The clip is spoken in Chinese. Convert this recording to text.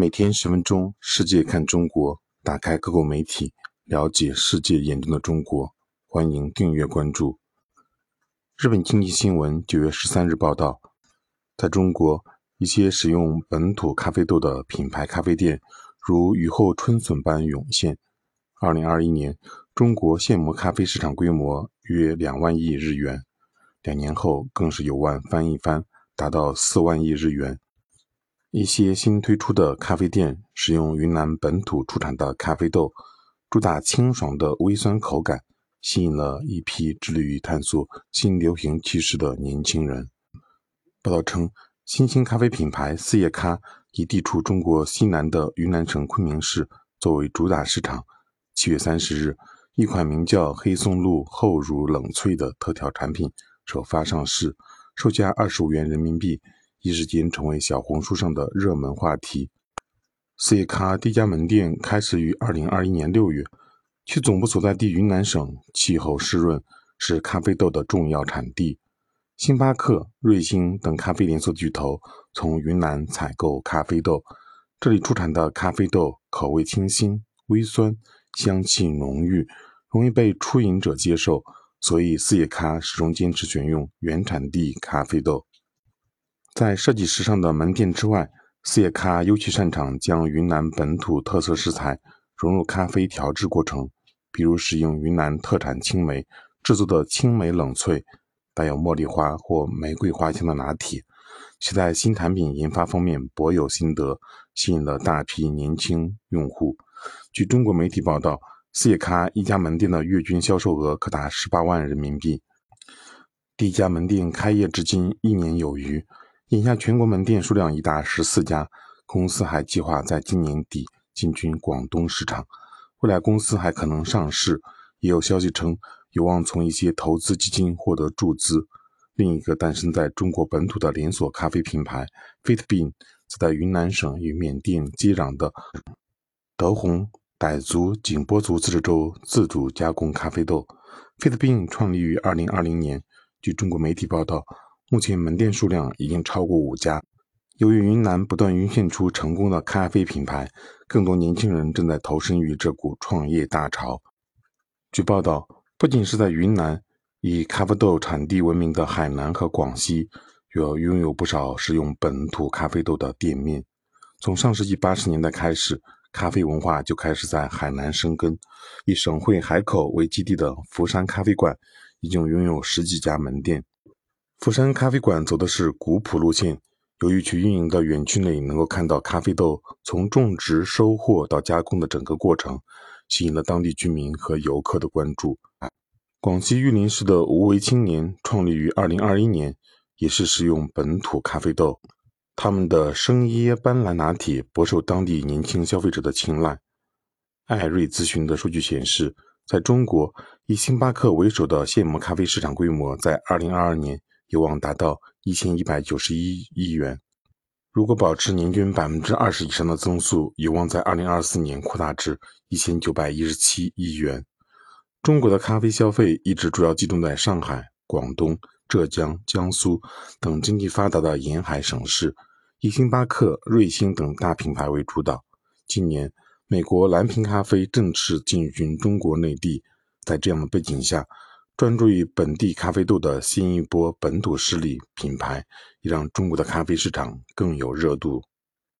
每天十分钟，世界看中国，打开各国媒体，了解世界眼中的中国。欢迎订阅关注。日本经济新闻九月十三日报道，在中国，一些使用本土咖啡豆的品牌咖啡店如雨后春笋般涌现。二零二一年，中国现磨咖啡市场规模约两万亿日元，两年后更是有望翻一番，达到四万亿日元。一些新推出的咖啡店使用云南本土出产的咖啡豆，主打清爽的微酸口感，吸引了一批致力于探索新流行趋势的年轻人。报道称，新兴咖啡品牌四叶咖以地处中国西南的云南省昆明市作为主打市场。七月三十日，一款名叫“黑松露厚乳冷萃”的特调产品首发上市，售价二十五元人民币。一时间成为小红书上的热门话题。四叶咖第一家门店开始于二零二一年六月，其总部所在地云南省气候湿润，是咖啡豆的重要产地。星巴克、瑞幸等咖啡连锁巨头从云南采购咖啡豆，这里出产的咖啡豆口味清新、微酸，香气浓郁，容易被初饮者接受，所以四叶咖始终坚持选用原产地咖啡豆。在设计时尚的门店之外，四叶咖尤其擅长将云南本土特色食材融入咖啡调制过程，比如使用云南特产青梅制作的青梅冷萃，带有茉莉花或玫瑰花香的拿铁。其在新产品研发方面颇有心得，吸引了大批年轻用户。据中国媒体报道，四叶咖一家门店的月均销售额可达十八万人民币。第一家门店开业至今一年有余。眼下全国门店数量已达十四家，公司还计划在今年底进军广东市场。未来公司还可能上市，也有消息称有望从一些投资基金获得注资。另一个诞生在中国本土的连锁咖啡品牌 FitBean，则在云南省与缅甸接壤的德宏傣族景颇族自治州自主加工咖啡豆。FitBean 创立于二零二零年，据中国媒体报道。目前门店数量已经超过五家。由于云南不断涌现出成功的咖啡品牌，更多年轻人正在投身于这股创业大潮。据报道，不仅是在云南，以咖啡豆产地闻名的海南和广西，也拥有不少使用本土咖啡豆的店面。从上世纪八十年代开始，咖啡文化就开始在海南生根。以省会海口为基地的福山咖啡馆，已经拥有十几家门店。釜山咖啡馆走的是古朴路线，由于其运营的园区内能够看到咖啡豆从种植、收获到加工的整个过程，吸引了当地居民和游客的关注。广西玉林市的无为青年创立于2021年，也是使用本土咖啡豆，他们的生椰斑斓拿铁颇受当地年轻消费者的青睐。艾瑞咨询的数据显示，在中国，以星巴克为首的现磨咖啡市场规模在2022年。有望达到一千一百九十一亿元。如果保持年均百分之二十以上的增速，有望在二零二四年扩大至一千九百一十七亿元。中国的咖啡消费一直主要集中在上海、广东、浙江、江苏等经济发达的沿海省市，以星巴克、瑞幸等大品牌为主导。今年，美国蓝瓶咖啡正式进军中国内地，在这样的背景下。专注于本地咖啡豆的新一波本土势力品牌，也让中国的咖啡市场更有热度。